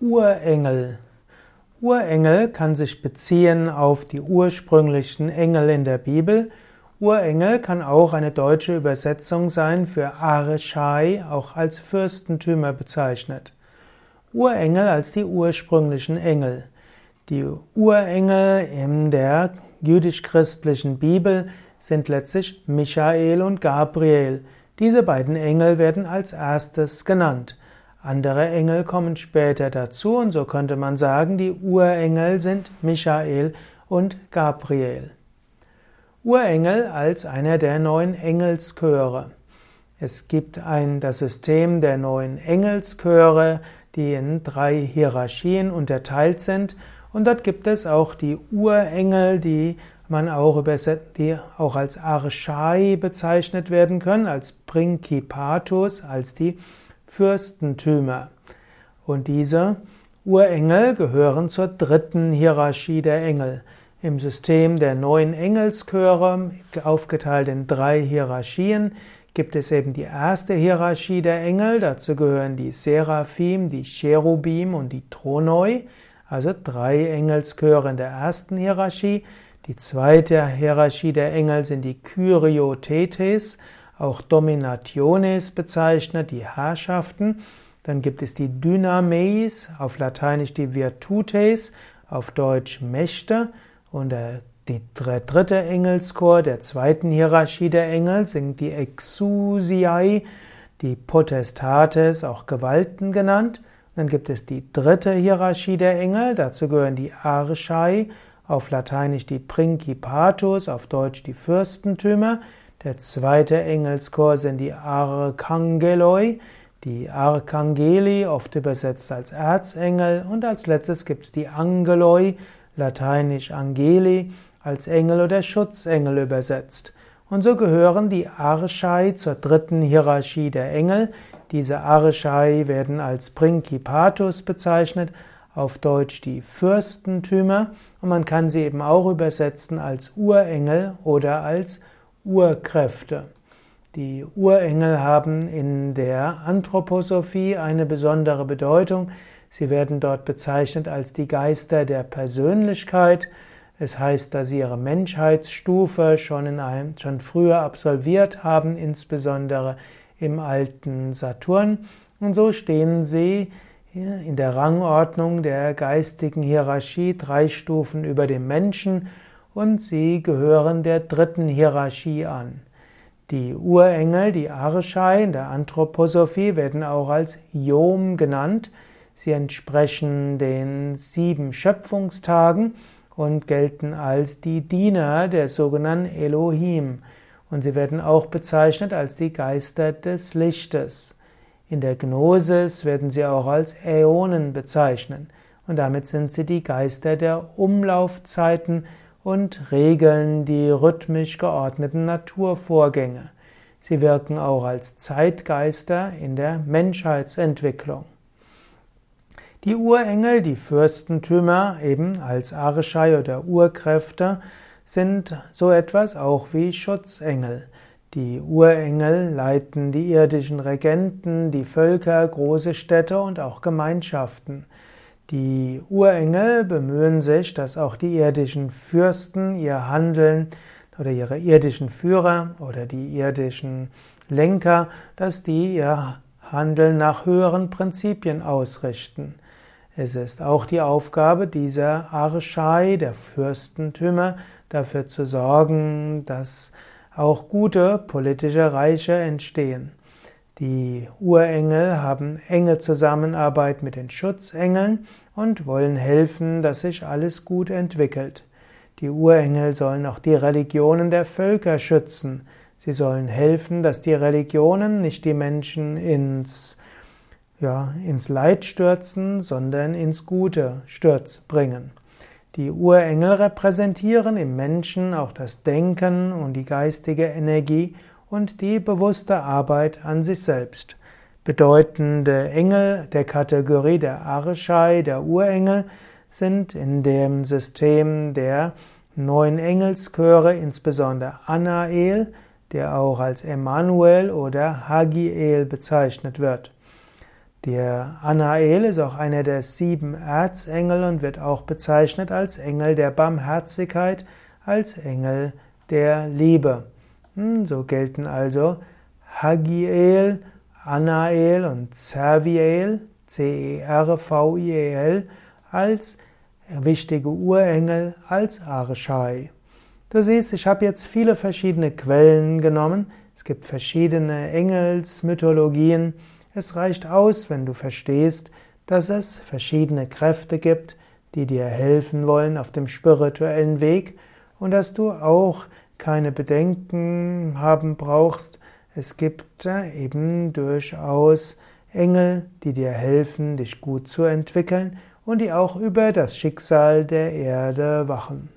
Urengel. Urengel kann sich beziehen auf die ursprünglichen Engel in der Bibel. Urengel kann auch eine deutsche Übersetzung sein für Arishai, auch als Fürstentümer bezeichnet. Urengel als die ursprünglichen Engel. Die Urengel in der jüdisch-christlichen Bibel sind letztlich Michael und Gabriel. Diese beiden Engel werden als erstes genannt. Andere Engel kommen später dazu und so könnte man sagen, die Urengel sind Michael und Gabriel. Urengel als einer der neun Engelschöre. Es gibt ein, das System der neun Engelschöre, die in drei Hierarchien unterteilt sind. Und dort gibt es auch die Urengel, die man auch, die auch als Archai bezeichnet werden können, als Principatus, als die Fürstentümer. Und diese Urengel gehören zur dritten Hierarchie der Engel. Im System der neun Engelschöre, aufgeteilt in drei Hierarchien, gibt es eben die erste Hierarchie der Engel. Dazu gehören die Seraphim, die Cherubim und die Thronoi, also drei Engelschöre in der ersten Hierarchie. Die zweite Hierarchie der Engel sind die Kyriotetes, auch Dominationes bezeichnet, die Herrschaften. Dann gibt es die Dynameis, auf Lateinisch die Virtutes, auf Deutsch Mächte. Und der, die, der dritte Engelschor der zweiten Hierarchie der Engel sind die Exousiae, die Potestates, auch Gewalten genannt. Dann gibt es die dritte Hierarchie der Engel, dazu gehören die Archai, auf Lateinisch die Principatus, auf Deutsch die Fürstentümer. Der zweite Engelschor sind die Archangeloi, die Archangeli, oft übersetzt als Erzengel. Und als letztes gibt es die Angeloi, lateinisch Angeli, als Engel oder Schutzengel übersetzt. Und so gehören die Archai zur dritten Hierarchie der Engel. Diese Archai werden als Principatus bezeichnet, auf Deutsch die Fürstentümer. Und man kann sie eben auch übersetzen als Urengel oder als Urkräfte. Die Urengel haben in der Anthroposophie eine besondere Bedeutung. Sie werden dort bezeichnet als die Geister der Persönlichkeit. Es heißt, dass sie ihre Menschheitsstufe schon, in einem, schon früher absolviert haben, insbesondere im alten Saturn. Und so stehen sie in der Rangordnung der geistigen Hierarchie drei Stufen über dem Menschen und sie gehören der dritten Hierarchie an. Die Urengel, die Archai in der Anthroposophie werden auch als Yom genannt. Sie entsprechen den sieben Schöpfungstagen und gelten als die Diener der sogenannten Elohim. Und sie werden auch bezeichnet als die Geister des Lichtes. In der Gnosis werden sie auch als Äonen bezeichnet. Und damit sind sie die Geister der Umlaufzeiten und regeln die rhythmisch geordneten Naturvorgänge. Sie wirken auch als Zeitgeister in der Menschheitsentwicklung. Die Urengel, die Fürstentümer, eben als Archai oder Urkräfte, sind so etwas auch wie Schutzengel. Die Urengel leiten die irdischen Regenten, die Völker, große Städte und auch Gemeinschaften. Die Urengel bemühen sich, dass auch die irdischen Fürsten ihr Handeln oder ihre irdischen Führer oder die irdischen Lenker, dass die ihr Handeln nach höheren Prinzipien ausrichten. Es ist auch die Aufgabe dieser Archai, der Fürstentümer, dafür zu sorgen, dass auch gute politische Reiche entstehen. Die Urengel haben enge Zusammenarbeit mit den Schutzengeln und wollen helfen, dass sich alles gut entwickelt. Die Urengel sollen auch die Religionen der Völker schützen. Sie sollen helfen, dass die Religionen nicht die Menschen ins, ja, ins Leid stürzen, sondern ins Gute Stürz bringen. Die Urengel repräsentieren im Menschen auch das Denken und die geistige Energie und die bewusste Arbeit an sich selbst. Bedeutende Engel der Kategorie der Archai, der Urengel, sind in dem System der neun Engelschöre insbesondere Anael, der auch als Emmanuel oder Hagiel bezeichnet wird. Der Anael ist auch einer der sieben Erzengel und wird auch bezeichnet als Engel der Barmherzigkeit, als Engel der Liebe. So gelten also Hagiel, Anael und Cerviel, C-E-R-V-I-E-L, als wichtige Urengel, als Arshai. Du siehst, ich habe jetzt viele verschiedene Quellen genommen. Es gibt verschiedene Engelsmythologien. Es reicht aus, wenn du verstehst, dass es verschiedene Kräfte gibt, die dir helfen wollen auf dem spirituellen Weg und dass du auch keine Bedenken haben brauchst. Es gibt eben durchaus Engel, die dir helfen, dich gut zu entwickeln und die auch über das Schicksal der Erde wachen.